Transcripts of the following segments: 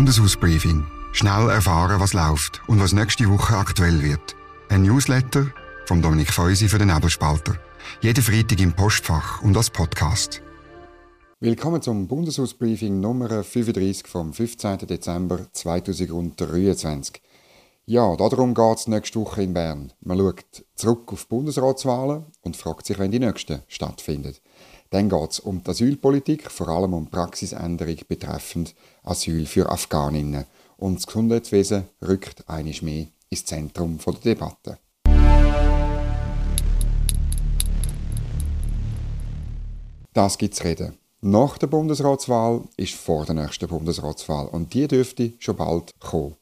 Bundeshausbriefing. Schnell erfahren, was läuft und was nächste Woche aktuell wird. Ein Newsletter von Dominik Feusi für den Nebelspalter. Jeden Freitag im Postfach und als Podcast. Willkommen zum Bundeshausbriefing Nummer 35 vom 15. Dezember 2023. Ja, darum geht es nächste Woche in Bern. Man schaut zurück auf die Bundesratswahlen und fragt sich, wann die nächsten stattfinden. Dann geht es um die Asylpolitik, vor allem um Praxisänderung betreffend Asyl für Afghaninnen. Und das Gesundheitswesen rückt einiges mehr ins Zentrum der Debatte. Das gibt es reden. Nach der Bundesratswahl ist vor der nächsten Bundesratswahl und die dürfte schon bald kommen.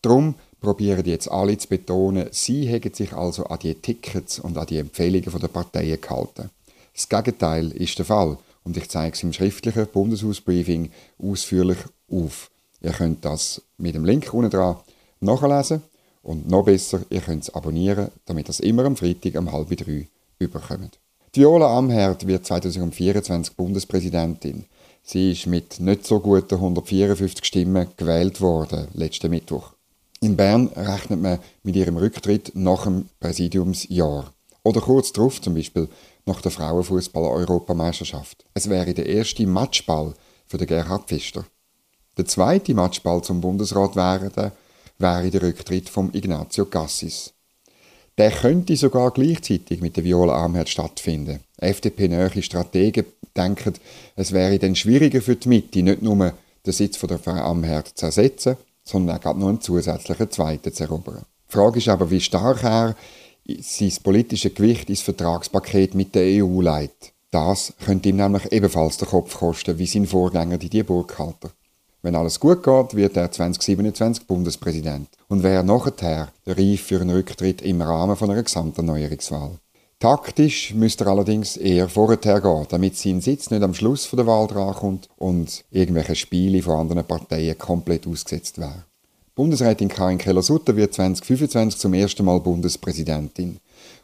Darum probieren jetzt alle zu betonen, sie hätten sich also an die Tickets und an die Empfehlungen der Parteien gehalten. Das Gegenteil ist der Fall und ich zeige es im schriftlichen Bundeshausbriefing ausführlich auf. Ihr könnt das mit dem Link unten dran nachlesen und noch besser, ihr könnt es abonnieren, damit es immer am Freitag um halb drei überkommt. Viola Amherd wird 2024 Bundespräsidentin. Sie ist mit nicht so guten 154 Stimmen gewählt worden, letzten Mittwoch. In Bern rechnet man mit ihrem Rücktritt nach dem Präsidiumsjahr. Oder kurz darauf, zum Beispiel nach der Frauenfußball-Europameisterschaft. Es wäre der erste Matchball für den Gerhard Pfister. Der zweite Matchball zum Bundesrat wäre, wäre der Rücktritt von Ignazio Cassis. Der könnte sogar gleichzeitig mit der Viola Amherd stattfinden. FDP-nähe Strategen denken, es wäre dann schwieriger für die Mitte, nicht nur den Sitz von der Frau Amherd zu ersetzen, sondern auch noch einen zusätzlichen zweiten zu erobern. Die Frage ist aber, wie stark er sein politisches Gewicht ins Vertragspaket mit der EU leitet. Das könnte ihm nämlich ebenfalls den Kopf kosten, wie sein Vorgänger Didier Burkhalter. Wenn alles gut geht, wird er 2027 Bundespräsident und wäre nachher reif für einen Rücktritt im Rahmen von einer Gesamterneuerungswahl. Taktisch müsste er allerdings eher vorher gehen, damit sein Sitz nicht am Schluss der Wahl drankommt und irgendwelche Spiele von anderen Parteien komplett ausgesetzt wären. Bundesrätin Karin Keller-Sutter wird 2025 zum ersten Mal Bundespräsidentin.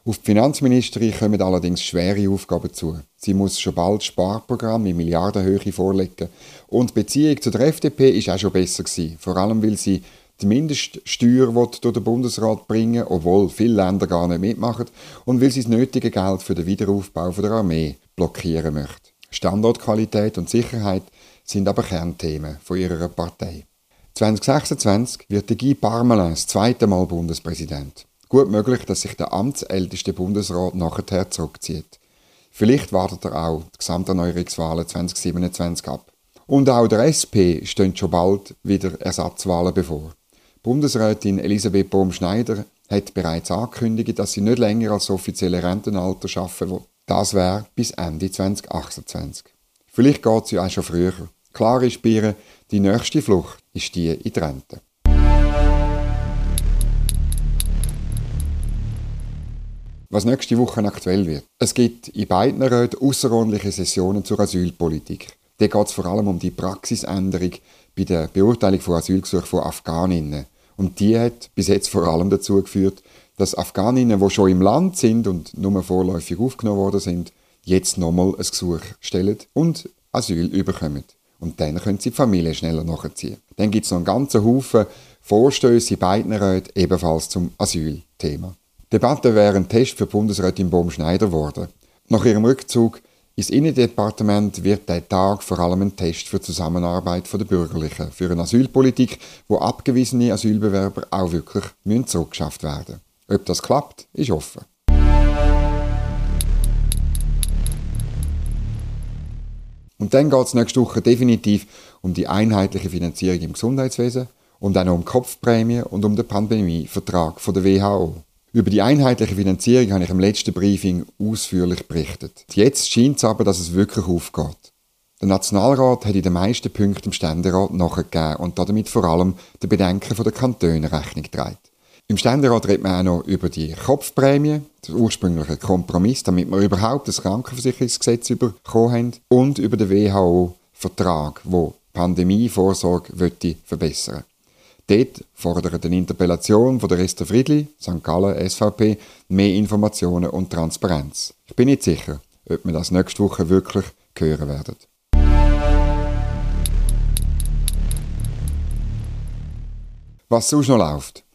Auf die Finanzministerin kommen allerdings schwere Aufgaben zu. Sie muss schon bald Sparprogramme in Milliardenhöhe vorlegen. Und die Beziehung zu der FDP ist auch schon besser gewesen. Vor allem, weil sie die Mindeststeuer durch den Bundesrat bringen obwohl viele Länder gar nicht mitmachen, und weil sie das nötige Geld für den Wiederaufbau der Armee blockieren möchte. Standortqualität und Sicherheit sind aber Kernthemen von ihrer Partei. 2026 wird Guy Parmelin das zweite Mal Bundespräsident. Gut möglich, dass sich der amtsälteste Bundesrat nachher zurückzieht. Vielleicht wartet er auch die Gesamterneuerungswahlen 2027 ab. Und auch der SP stehen schon bald wieder Ersatzwahlen bevor. Bundesrätin Elisabeth Bohm-Schneider hat bereits angekündigt, dass sie nicht länger als offizielle Rentenalter arbeiten will. Das wäre bis Ende 2028. Vielleicht geht sie auch schon früher. Klar ist bei die nächste Flucht ist die in die Rente. Was nächste Woche aktuell wird. Es gibt in beiden Räten außerordentliche Sessionen zur Asylpolitik. Da geht es vor allem um die Praxisänderung bei der Beurteilung von Asylgesuchen von Afghaninnen. Und die hat bis jetzt vor allem dazu geführt, dass Afghaninnen, die schon im Land sind und nur vorläufig aufgenommen worden sind, jetzt nochmal ein Gesuch stellen und Asyl überkommen. Und dann können sie die Familie schneller nachziehen. Dann gibt es noch einen ganzen Haufen Vorstöße in beiden Räten ebenfalls zum Asylthema. Die Debatte wäre ein Test für Bundesrätin Bohm-Schneider geworden. Nach ihrem Rückzug ins Innendepartement wird der Tag vor allem ein Test für die Zusammenarbeit der Bürgerlichen, für eine Asylpolitik, wo abgewiesene Asylbewerber auch wirklich zurückgeschafft werden müssen. Ob das klappt, ist offen. Und dann geht es nächste Woche definitiv um die einheitliche Finanzierung im Gesundheitswesen und dann um Kopfprämie und um den Pandemievertrag von der WHO. Über die einheitliche Finanzierung habe ich im letzten Briefing ausführlich berichtet. Jetzt scheint es aber, dass es wirklich aufgeht. Der Nationalrat hat in den meisten Punkten im Ständerat nachgegeben und damit vor allem den Bedenken der Kantone Rechnung getragen. Im Ständerat redet man auch noch über die Kopfprämie, der ursprüngliche Kompromiss, damit wir überhaupt das Krankenversicherungsgesetz bekommen haben, und über den WHO-Vertrag, wo Pandemievorsorge verbessern Dort fordert eine Interpellation von der Esther Friedli, St. Gallen, SVP, mehr Informationen und Transparenz. Ich bin nicht sicher, ob wir das nächste Woche wirklich hören werden. Was sonst noch läuft?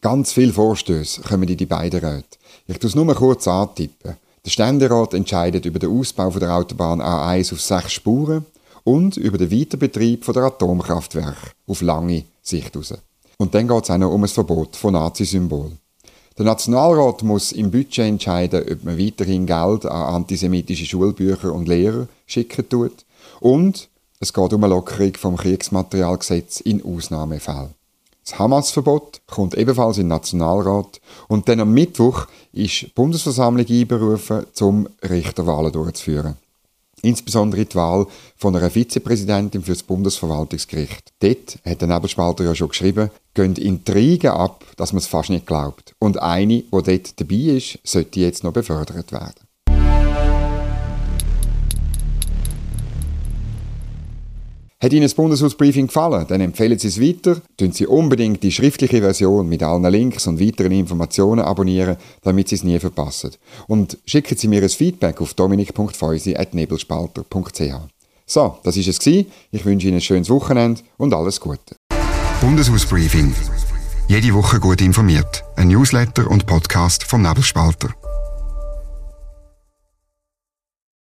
Ganz viele Vorstöße kommen in die beiden Räte. Ich tue es nur kurz antippen. Der Ständerat entscheidet über den Ausbau der Autobahn A1 auf sechs Spuren und über den Weiterbetrieb der Atomkraftwerke auf lange Sicht raus. Und dann geht es auch noch um ein Verbot von Nazi-Symbolen. Der Nationalrat muss im Budget entscheiden, ob man weiterhin Geld an antisemitische Schulbücher und Lehrer schicken tut. Und es geht um eine Lockerung vom Kriegsmaterialgesetz in Ausnahmefällen. Das Hamas-Verbot kommt ebenfalls in den Nationalrat und dann am Mittwoch ist die Bundesversammlung einberufen, um Richterwahlen durchzuführen. Insbesondere die Wahl von einer Vizepräsidentin für das Bundesverwaltungsgericht. Dort hat der Nebelspalter ja schon geschrieben, gehen Intrigen ab, dass man es fast nicht glaubt. Und eine, die dort dabei ist, sollte jetzt noch befördert werden. Hat Ihnen das Bundeshausbriefing gefallen? Dann empfehlen Sie es weiter. Tun Sie unbedingt die schriftliche Version mit allen Links und weiteren Informationen abonnieren, damit Sie es nie verpassen. Und schicken Sie mir ein Feedback auf dominik.feusi.nebelspalter.ch. So, das ist es. Ich wünsche Ihnen ein schönes Wochenende und alles Gute. Bundeshausbriefing. Jede Woche gut informiert. Ein Newsletter und Podcast vom Nebelspalter.